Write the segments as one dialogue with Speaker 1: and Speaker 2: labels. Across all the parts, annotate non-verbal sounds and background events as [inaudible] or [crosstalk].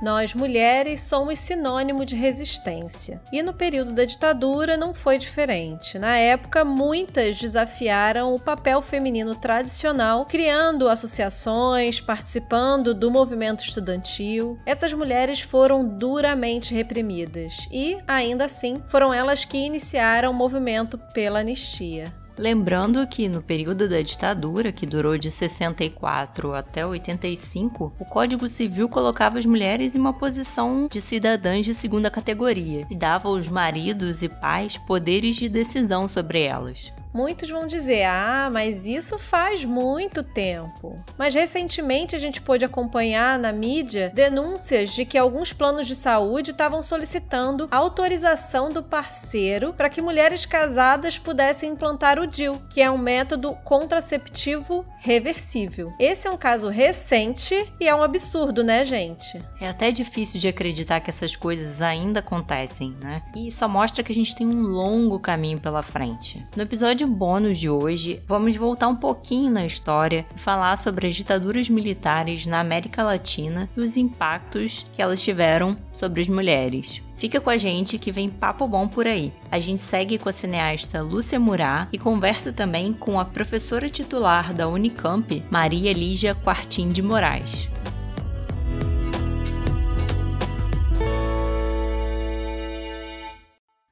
Speaker 1: Nós, mulheres, somos sinônimo de resistência. E no período da ditadura não foi diferente. Na época, muitas desafiaram o papel feminino tradicional, criando associações, participando do movimento estudantil. Essas mulheres foram duramente reprimidas e, ainda assim, foram elas que iniciaram o movimento pela anistia.
Speaker 2: Lembrando que no período da ditadura, que durou de 64 até 85, o Código Civil colocava as mulheres em uma posição de cidadãs de segunda categoria e dava aos maridos e pais poderes de decisão sobre elas.
Speaker 1: Muitos vão dizer: ah, mas isso faz muito tempo. Mas recentemente a gente pôde acompanhar na mídia denúncias de que alguns planos de saúde estavam solicitando autorização do parceiro para que mulheres casadas pudessem implantar o DIL, que é um método contraceptivo reversível. Esse é um caso recente e é um absurdo, né, gente?
Speaker 2: É até difícil de acreditar que essas coisas ainda acontecem, né? E só mostra que a gente tem um longo caminho pela frente. No episódio episódio bônus de hoje, vamos voltar um pouquinho na história e falar sobre as ditaduras militares na América Latina e os impactos que elas tiveram sobre as mulheres. Fica com a gente que vem papo bom por aí. A gente segue com a cineasta Lúcia Murá e conversa também com a professora titular da Unicamp, Maria Lígia Quartim de Moraes.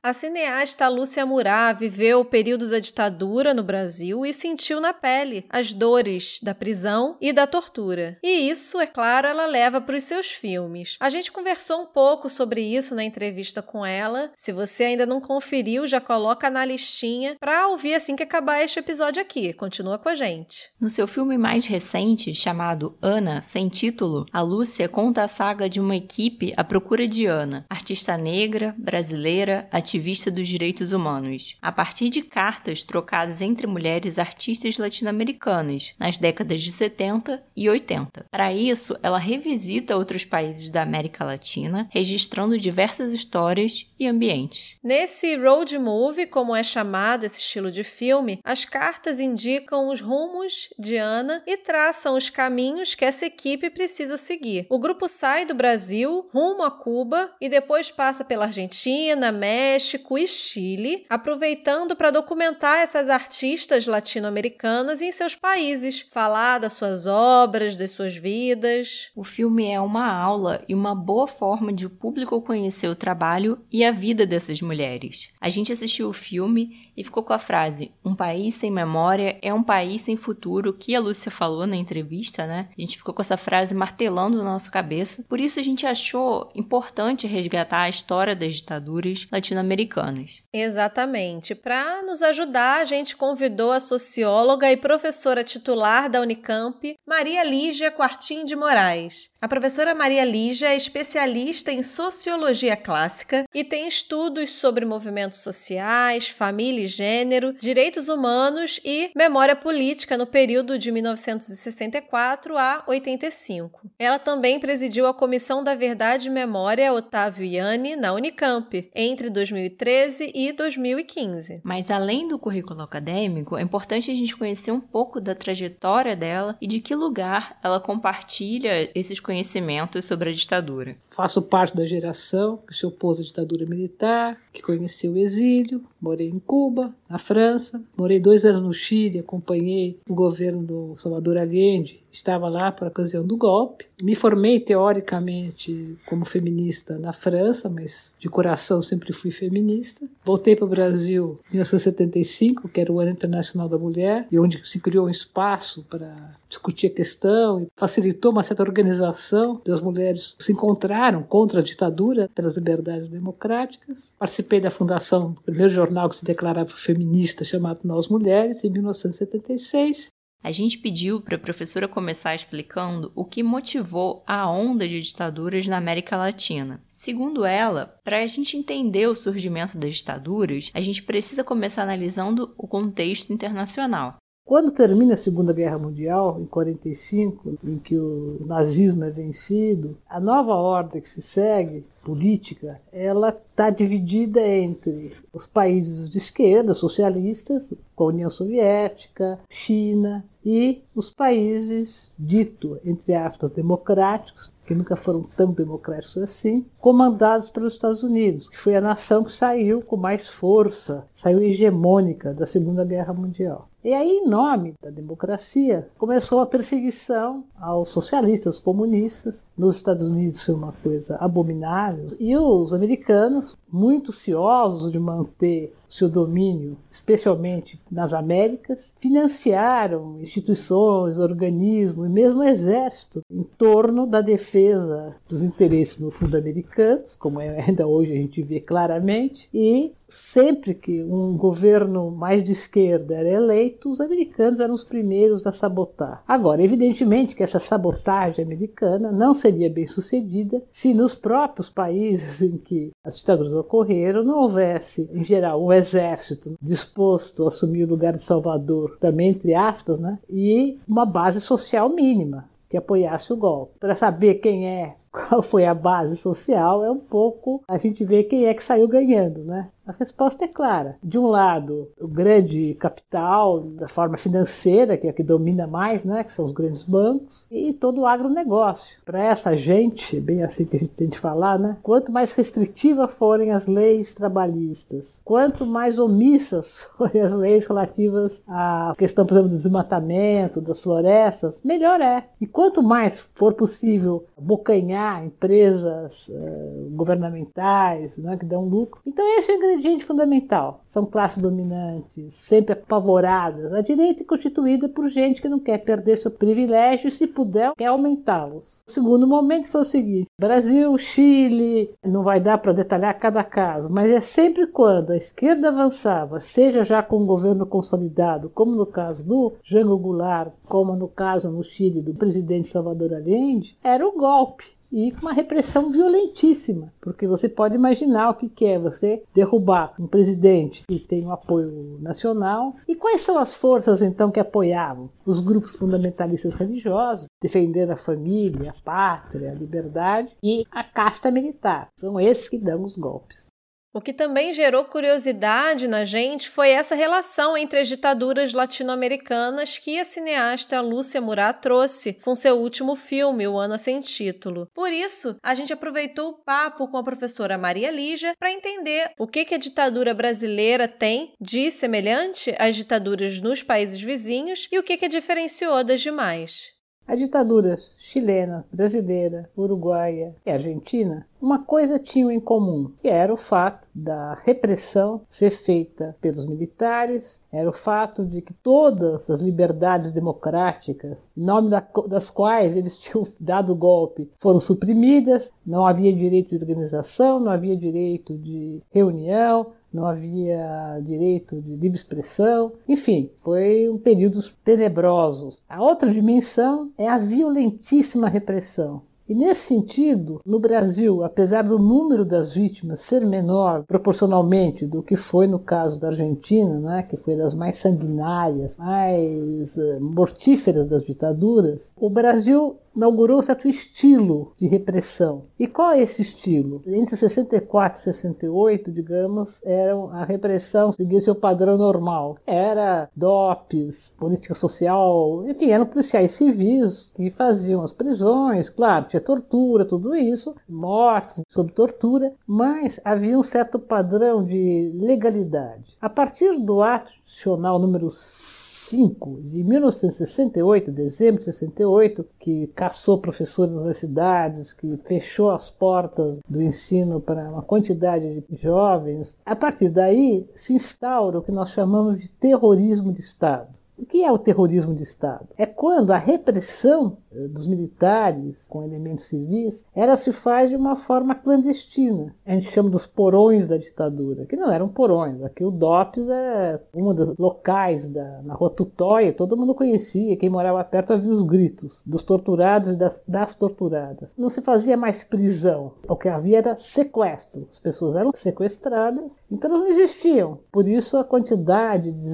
Speaker 1: A cineasta Lúcia Murá viveu o período da ditadura no Brasil e sentiu na pele as dores da prisão e da tortura. E isso, é claro, ela leva para os seus filmes. A gente conversou um pouco sobre isso na entrevista com ela. Se você ainda não conferiu, já coloca na listinha para ouvir assim que acabar este episódio aqui. Continua com a gente.
Speaker 2: No seu filme mais recente, chamado Ana, sem título, a Lúcia conta a saga de uma equipe à procura de Ana, artista negra, brasileira, ativista ativista dos direitos humanos, a partir de cartas trocadas entre mulheres artistas latino-americanas nas décadas de 70 e 80. Para isso, ela revisita outros países da América Latina, registrando diversas histórias e ambientes.
Speaker 1: Nesse road movie, como é chamado esse estilo de filme, as cartas indicam os rumos de Ana e traçam os caminhos que essa equipe precisa seguir. O grupo sai do Brasil rumo a Cuba e depois passa pela Argentina, México, México e Chile, aproveitando para documentar essas artistas latino-americanas em seus países, falar das suas obras, das suas vidas.
Speaker 2: O filme é uma aula e uma boa forma de o público conhecer o trabalho e a vida dessas mulheres. A gente assistiu o filme e ficou com a frase: Um país sem memória é um país sem futuro, que a Lúcia falou na entrevista, né? A gente ficou com essa frase martelando na nossa cabeça. Por isso a gente achou importante resgatar a história das ditaduras latino-americanas.
Speaker 1: Exatamente. Para nos ajudar, a gente convidou a socióloga e professora titular da Unicamp, Maria Lígia Quartim de Moraes. A professora Maria Lígia é especialista em sociologia clássica e tem estudos sobre movimentos sociais, família e gênero, direitos humanos e memória política no período de 1964 a 85. Ela também presidiu a Comissão da Verdade e Memória Otávio Iani na Unicamp entre 2013 e 2015.
Speaker 2: Mas além do currículo acadêmico, é importante a gente conhecer um pouco da trajetória dela e de que lugar ela compartilha esses conhecimentos sobre a ditadura.
Speaker 3: Faço parte da geração que se opôs à ditadura militar, que conheceu o exílio, morei em Cuba, na França, morei dois anos no Chile, acompanhei o governo do Salvador Allende estava lá por ocasião do golpe. Me formei teoricamente como feminista na França, mas de coração sempre fui feminista. Voltei para o Brasil em 1975, que era o Ano Internacional da Mulher, e onde se criou um espaço para discutir a questão e facilitou uma certa organização das mulheres que se encontraram contra a ditadura pelas liberdades democráticas. Participei da fundação do primeiro jornal que se declarava feminista, chamado Nós Mulheres, em 1976.
Speaker 2: A gente pediu para a professora começar explicando o que motivou a onda de ditaduras na América Latina. Segundo ela, para a gente entender o surgimento das ditaduras, a gente precisa começar analisando o contexto internacional.
Speaker 3: Quando termina a Segunda Guerra Mundial, em 45, em que o nazismo é vencido, a nova ordem que se segue política, ela está dividida entre os países de esquerda, socialistas, com a União Soviética, China, e os países dito, entre aspas, democráticos, que nunca foram tão democráticos assim, comandados pelos Estados Unidos, que foi a nação que saiu com mais força, saiu hegemônica da Segunda Guerra Mundial. E aí, em nome da democracia, começou a perseguição aos socialistas, comunistas. Nos Estados Unidos foi uma coisa abominável. E os americanos, muito ciosos de manter seu domínio, especialmente nas Américas, financiaram instituições, organismos e mesmo exército em torno da defesa dos interesses no fundo americanos, como é, ainda hoje a gente vê claramente, e sempre que um governo mais de esquerda era eleito, os americanos eram os primeiros a sabotar. Agora, evidentemente que essa sabotagem americana não seria bem sucedida se nos próprios países em que as ditaduras ocorreram não houvesse, em geral, um exército disposto a assumir o lugar de Salvador, também entre aspas, né? e uma base social mínima que apoiasse o golpe. Para saber quem é [laughs] qual foi a base social, é um pouco a gente ver quem é que saiu ganhando, né? A resposta é clara. De um lado, o grande capital, da forma financeira, que é a que domina mais, né, que são os grandes bancos, e todo o agronegócio. Para essa gente, bem assim que a gente tem de falar, né, quanto mais restritivas forem as leis trabalhistas, quanto mais omissas [laughs] forem as leis relativas à questão, por exemplo, do desmatamento, das florestas, melhor é. E quanto mais for possível bocanhar empresas uh, governamentais né, que dão lucro, então esse é o ingrediente fundamental. São classes dominantes, sempre apavoradas. A direita é constituída por gente que não quer perder seu privilégio e, se puder, quer aumentá-los. O segundo momento foi o seguinte: Brasil, Chile, não vai dar para detalhar cada caso, mas é sempre quando a esquerda avançava, seja já com o governo consolidado, como no caso do Jango Goulart, como no caso no Chile do presidente Salvador Allende, era o golpe e uma repressão violentíssima, porque você pode imaginar o que é você derrubar um presidente que tem um apoio nacional. E quais são as forças então que apoiavam? Os grupos fundamentalistas religiosos, defendendo a família, a pátria, a liberdade e a casta militar. São esses que dão os golpes.
Speaker 1: O que também gerou curiosidade na gente foi essa relação entre as ditaduras latino-americanas que a cineasta Lúcia Murat trouxe com seu último filme, O Ano Sem Título. Por isso, a gente aproveitou o papo com a professora Maria Lígia para entender o que, que a ditadura brasileira tem de semelhante às ditaduras nos países vizinhos e o que, que a diferenciou das demais.
Speaker 3: A ditadura chilena, brasileira, uruguaia e argentina, uma coisa tinham em comum, que era o fato da repressão ser feita pelos militares, era o fato de que todas as liberdades democráticas, em nome das quais eles [laughs] tinham dado golpe, foram suprimidas, não havia direito de organização, não havia direito de reunião, não havia direito de livre expressão, enfim, foi um período tenebrosos. A outra dimensão é a violentíssima repressão. E nesse sentido, no Brasil, apesar do número das vítimas ser menor proporcionalmente do que foi no caso da Argentina, né, que foi das mais sanguinárias, mais uh, mortíferas das ditaduras, o Brasil inaugurou um certo estilo de repressão. E qual é esse estilo? Entre 64 e 68, digamos, era a repressão seguia seu padrão normal. Era DOPs, política social, enfim, eram policiais civis que faziam as prisões, claro, tinha tortura, tudo isso, mortes sob tortura, mas havia um certo padrão de legalidade. A partir do ato institucional número 5 de 1968, dezembro de 68, que caçou professores das universidades, que fechou as portas do ensino para uma quantidade de jovens, a partir daí se instaura o que nós chamamos de terrorismo de Estado. O que é o terrorismo de Estado? É quando a repressão dos militares com elementos civis, ela se faz de uma forma clandestina. A gente chama dos porões da ditadura, que não eram porões. Aqui o DOPS é um dos locais da, na rua Tutóia, todo mundo conhecia, quem morava perto havia os gritos dos torturados e das, das torturadas. Não se fazia mais prisão, o que havia era sequestro. As pessoas eram sequestradas, então elas não existiam. Por isso a quantidade de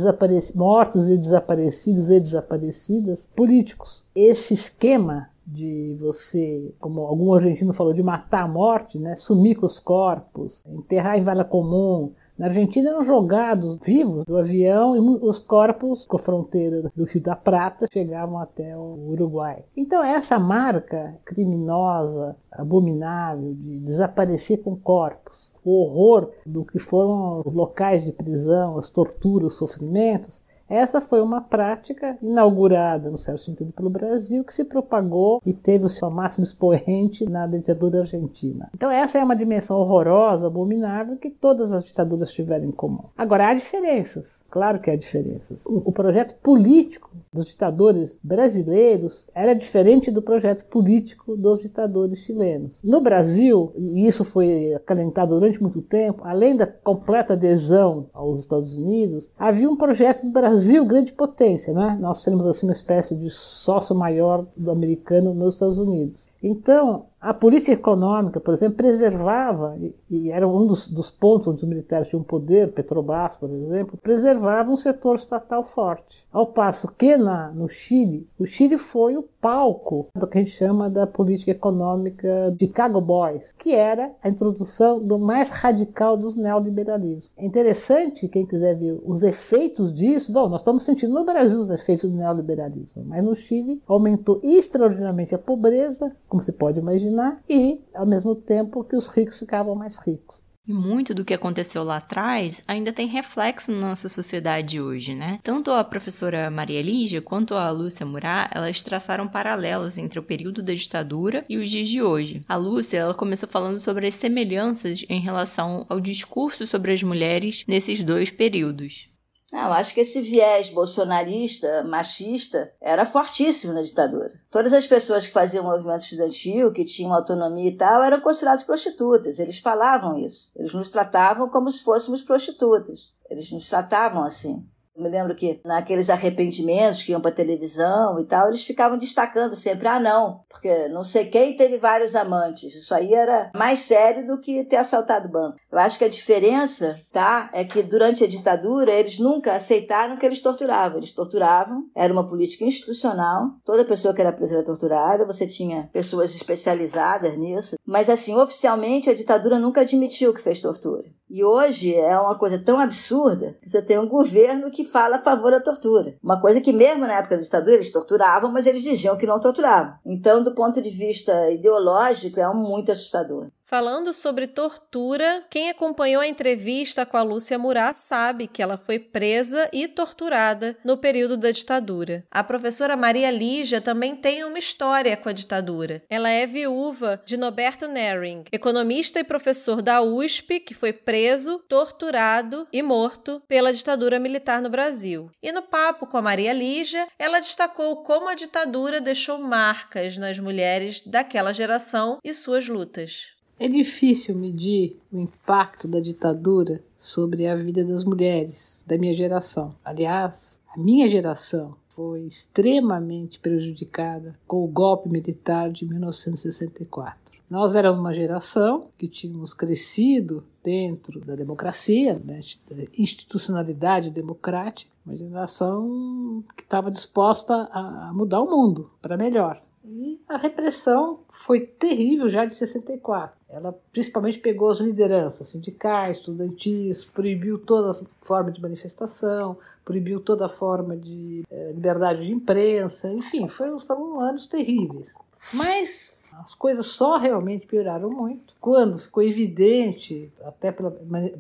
Speaker 3: mortos e desaparecidos e desaparecidas políticos. Esse esquema de você, como algum argentino falou, de matar a morte, né? sumir com os corpos, enterrar em vala comum, na Argentina eram jogados vivos do avião e os corpos com a fronteira do Rio da Prata chegavam até o Uruguai. Então essa marca criminosa, abominável de desaparecer com corpos, o horror do que foram os locais de prisão, as torturas, os sofrimentos, essa foi uma prática inaugurada, no certo sentido, pelo Brasil, que se propagou e teve o seu máximo expoente na ditadura argentina. Então, essa é uma dimensão horrorosa, abominável, que todas as ditaduras tiveram em comum. Agora, há diferenças, claro que há diferenças. O, projeto político dos ditadores brasileiros era diferente do projeto político dos ditadores chilenos. No Brasil, e isso foi acalentado durante muito tempo, além da completa adesão aos Estados Unidos, havia um projeto do Brasil Brasil, grande potência, né? Nós temos assim uma espécie de sócio maior do americano nos Estados Unidos. Então, a política econômica, por exemplo, preservava, e, era um dos, dos, pontos onde os militares tinham poder, Petrobras, por exemplo, preservava um setor estatal forte. Ao passo que na, no Chile, o Chile foi o palco do que a gente chama da política econômica de Chicago Boys, que era a introdução do mais radical dos neoliberalismos. É interessante, quem quiser ver os efeitos disso, bom, nós estamos sentindo no Brasil os efeitos do neoliberalismo, mas no Chile aumentou extraordinariamente a pobreza, como se pode imaginar, e ao mesmo tempo que os ricos ficavam mais ricos.
Speaker 2: E muito do que aconteceu lá atrás ainda tem reflexo na nossa sociedade hoje, né? Tanto a professora Maria Lígia quanto a Lúcia Murat, elas traçaram paralelos entre o período da ditadura e os dias de hoje. A Lúcia, ela começou falando sobre as semelhanças em relação ao discurso sobre as mulheres nesses dois períodos.
Speaker 4: Não, acho que esse viés bolsonarista, machista, era fortíssimo na ditadura. Todas as pessoas que faziam movimento estudantil, que tinham autonomia e tal, eram consideradas prostitutas. Eles falavam isso. Eles nos tratavam como se fôssemos prostitutas. Eles nos tratavam assim. Eu me lembro que naqueles arrependimentos que iam para televisão e tal, eles ficavam destacando sempre: ah, não, porque não sei quem teve vários amantes. Isso aí era mais sério do que ter assaltado o banco. Eu acho que a diferença, tá, é que durante a ditadura eles nunca aceitaram que eles torturavam. Eles torturavam, era uma política institucional. Toda pessoa que era presa era torturada, você tinha pessoas especializadas nisso. Mas, assim, oficialmente a ditadura nunca admitiu que fez tortura. E hoje é uma coisa tão absurda que você tem um governo que fala a favor da tortura. Uma coisa que, mesmo na época da ditadura, eles torturavam, mas eles diziam que não torturavam. Então, do ponto de vista ideológico, é muito assustador.
Speaker 1: Falando sobre tortura, quem acompanhou a entrevista com a Lúcia Murat sabe que ela foi presa e torturada no período da ditadura. A professora Maria Lígia também tem uma história com a ditadura. Ela é viúva de Noberto Nering, economista e professor da USP, que foi preso, torturado e morto pela ditadura militar no Brasil. E no papo com a Maria Lígia, ela destacou como a ditadura deixou marcas nas mulheres daquela geração e suas lutas.
Speaker 3: É difícil medir o impacto da ditadura sobre a vida das mulheres da minha geração. Aliás, a minha geração foi extremamente prejudicada com o golpe militar de 1964. Nós éramos uma geração que tínhamos crescido dentro da democracia, né, da institucionalidade democrática, uma geração que estava disposta a mudar o mundo para melhor. A repressão foi terrível já de 64. Ela principalmente pegou as lideranças sindicais, estudantis, proibiu toda forma de manifestação, proibiu toda forma de eh, liberdade de imprensa, enfim, foram, foram anos terríveis. Mas as coisas só realmente pioraram muito quando ficou evidente, até pela,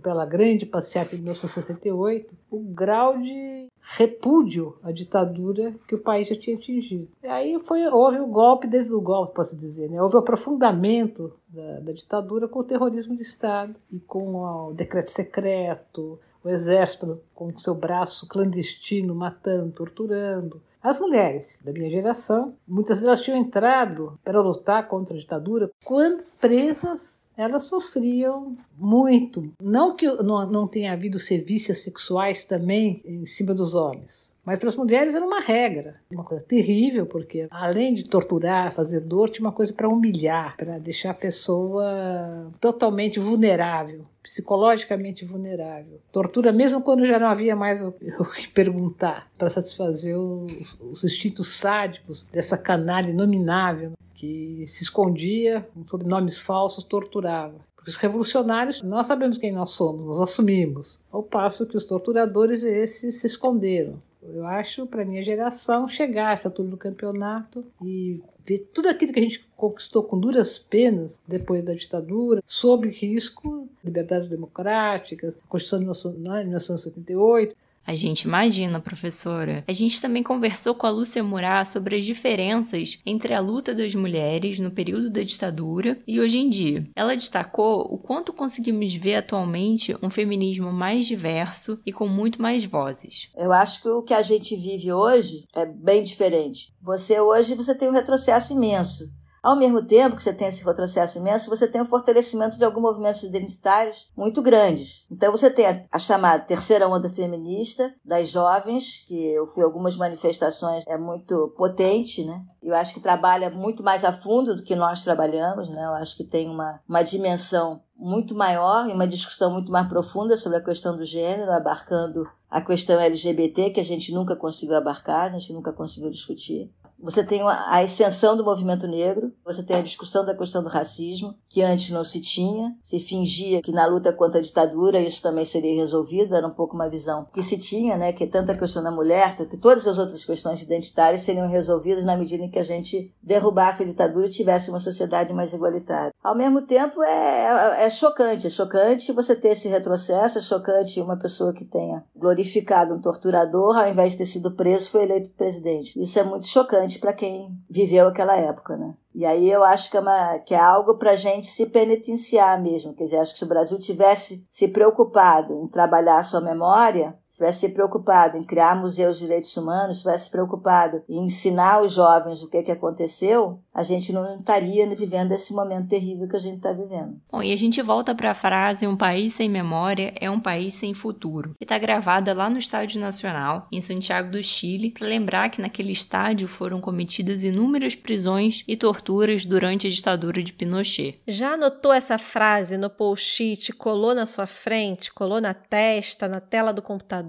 Speaker 3: pela grande passeata de 1968, o grau de repúdio à ditadura que o país já tinha atingido. E aí foi, houve o golpe dentro do golpe, posso dizer. Né? Houve o aprofundamento da, da ditadura com o terrorismo de Estado e com o decreto secreto, o exército com seu braço clandestino matando, torturando, As mulheres da minha geração, muitas delas tinham entrado para lutar contra a ditadura quando presas elas sofriam muito. Não que não, não tenha havido sevícias sexuais também em cima dos homens, mas para as mulheres era uma regra, uma coisa terrível, porque além de torturar, fazer dor, tinha uma coisa para humilhar, para deixar a pessoa totalmente vulnerável, psicologicamente vulnerável. Tortura mesmo quando já não havia mais o, [laughs] o que perguntar, para satisfazer os, os instintos sádicos dessa canalha inominável que se escondia sob nomes falsos, torturava. Porque os revolucionários, nós sabemos quem nós somos, nós assumimos, ao passo que os torturadores esses se esconderam. Eu acho, para minha geração, chegar a essa do campeonato e ver tudo aquilo que a gente conquistou com duras penas depois da ditadura, sob risco, liberdades democráticas, a Constituição de 1988,
Speaker 2: a gente imagina, professora. A gente também conversou com a Lúcia Murat sobre as diferenças entre a luta das mulheres no período da ditadura e hoje em dia. Ela destacou o quanto conseguimos ver atualmente um feminismo mais diverso e com muito mais vozes.
Speaker 4: Eu acho que o que a gente vive hoje é bem diferente. Você hoje você tem um retrocesso imenso ao mesmo tempo que você tem esse retrocesso imenso, você tem o fortalecimento de alguns movimentos identitários muito grandes. Então você tem a, a chamada terceira onda feminista das jovens, que eu fui algumas manifestações, é muito potente, né? Eu acho que trabalha muito mais a fundo do que nós trabalhamos, né? Eu acho que tem uma, uma dimensão muito maior e uma discussão muito mais profunda sobre a questão do gênero, abarcando a questão LGBT, que a gente nunca conseguiu abarcar, a gente nunca conseguiu discutir. Você tem a extensão do movimento negro, você tem a discussão da questão do racismo, que antes não se tinha, se fingia que na luta contra a ditadura isso também seria resolvido, era um pouco uma visão que se tinha, né, que tanto a questão da mulher, que todas as outras questões identitárias seriam resolvidas na medida em que a gente derrubasse a ditadura e tivesse uma sociedade mais igualitária. Ao mesmo tempo, é, é, é chocante, é chocante você ter esse retrocesso, é chocante uma pessoa que tenha glorificado um torturador, ao invés de ter sido preso, foi eleito presidente. Isso é muito chocante para quem viveu aquela época, né? E aí eu acho que é, uma, que é algo para a gente se penitenciar mesmo. Quer dizer, acho que se o Brasil tivesse se preocupado em trabalhar a sua memória, tivesse se preocupado em criar museus de direitos humanos, se tivesse se preocupado em ensinar os jovens o que, que aconteceu, a gente não estaria vivendo esse momento terrível que a gente está vivendo.
Speaker 2: Bom, e a gente volta para a frase: um país sem memória é um país sem futuro, que está gravada lá no Estádio Nacional, em Santiago do Chile, para lembrar que naquele estádio foram cometidas inúmeras prisões e torturas durante a ditadura de Pinochet.
Speaker 1: Já anotou essa frase no post-it, colou na sua frente, colou na testa, na tela do computador?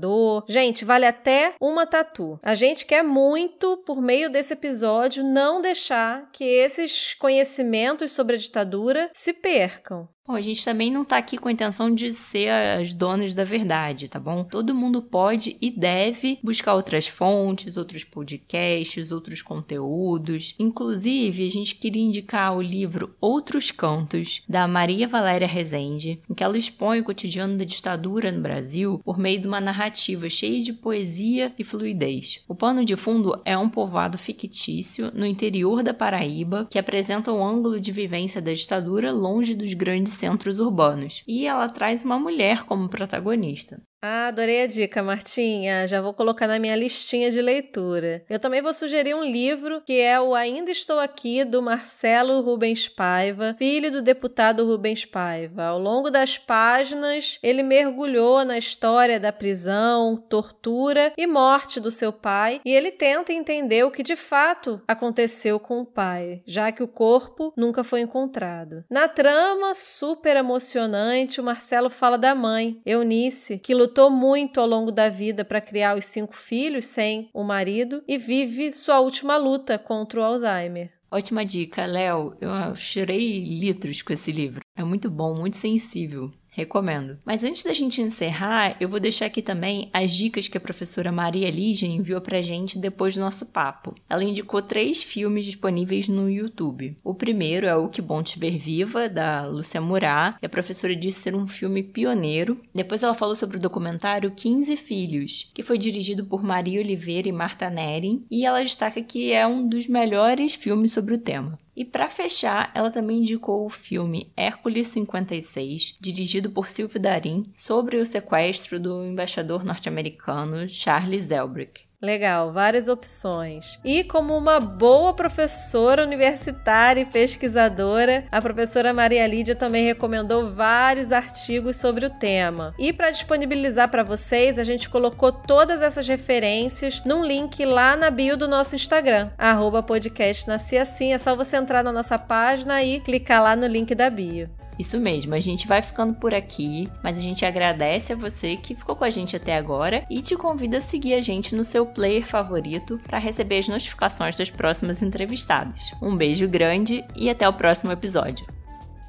Speaker 1: Gente, vale até uma tatu. A gente quer muito, por meio desse episódio, não deixar que esses conhecimentos sobre a ditadura se percam.
Speaker 2: Bom, a gente também não tá aqui com a intenção de ser as donas da verdade, tá bom? Todo mundo pode e deve buscar outras fontes, outros podcasts, outros conteúdos. Inclusive, a gente queria indicar o livro Outros Cantos, da Maria Valéria Rezende, em que ela expõe o cotidiano da ditadura no Brasil por meio de uma narrativa cheia de poesia e fluidez. O pano de fundo é um povoado fictício no interior da Paraíba que apresenta um ângulo de vivência da ditadura longe dos grandes centros urbanos. E ela traz uma mulher como protagonista.
Speaker 1: Ah, adorei a dica, Martinha. Já vou colocar na minha listinha de leitura. Eu também vou sugerir um livro que é o Ainda Estou Aqui, do Marcelo Rubens Paiva, filho do deputado Rubens Paiva. Ao longo das páginas, ele mergulhou na história da prisão, tortura e morte do seu pai e ele tenta entender o que de fato aconteceu com o pai, já que o corpo nunca foi encontrado. Na trama, super emocionante, o Marcelo fala da mãe, Eunice, que lutou muito ao longo da vida para criar os cinco filhos sem o marido e vive sua última luta contra o Alzheimer.
Speaker 2: Ótima dica, Léo. Eu chorei litros com esse livro. É muito bom, muito sensível. Recomendo. Mas antes da gente encerrar, eu vou deixar aqui também as dicas que a professora Maria Lígia enviou pra gente depois do nosso papo. Ela indicou três filmes disponíveis no YouTube. O primeiro é O Que Bom Te Ver Viva, da Lúcia Murat, e a professora disse ser um filme pioneiro. Depois ela falou sobre o documentário 15 Filhos, que foi dirigido por Maria Oliveira e Marta Nering, e ela destaca que é um dos melhores filmes sobre o tema. E para fechar, ela também indicou o filme Hércules 56, dirigido por Silvio Darin, sobre o sequestro do embaixador norte-americano Charles Elbrick.
Speaker 1: Legal, várias opções. E como uma boa professora universitária e pesquisadora, a professora Maria Lídia também recomendou vários artigos sobre o tema. E para disponibilizar para vocês, a gente colocou todas essas referências num link lá na bio do nosso Instagram, arroba podcast Nasci Assim. É só você entrar na nossa página e clicar lá no link da bio.
Speaker 2: Isso mesmo, a gente vai ficando por aqui, mas a gente agradece a você que ficou com a gente até agora e te convida a seguir a gente no seu player favorito para receber as notificações das próximas entrevistadas. Um beijo grande e até o próximo episódio.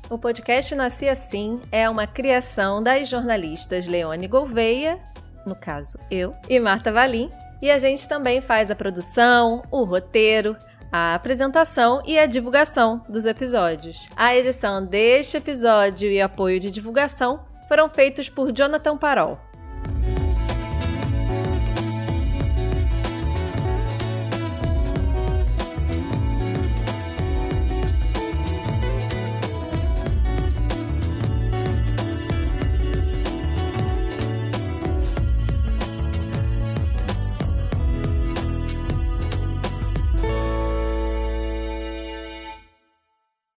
Speaker 1: O podcast Nasci Assim é uma criação das jornalistas Leone Gouveia, no caso eu, e Marta Valim, e a gente também faz a produção, o roteiro, a apresentação e a divulgação dos episódios. A edição deste episódio e apoio de divulgação foram feitos por Jonathan Parol.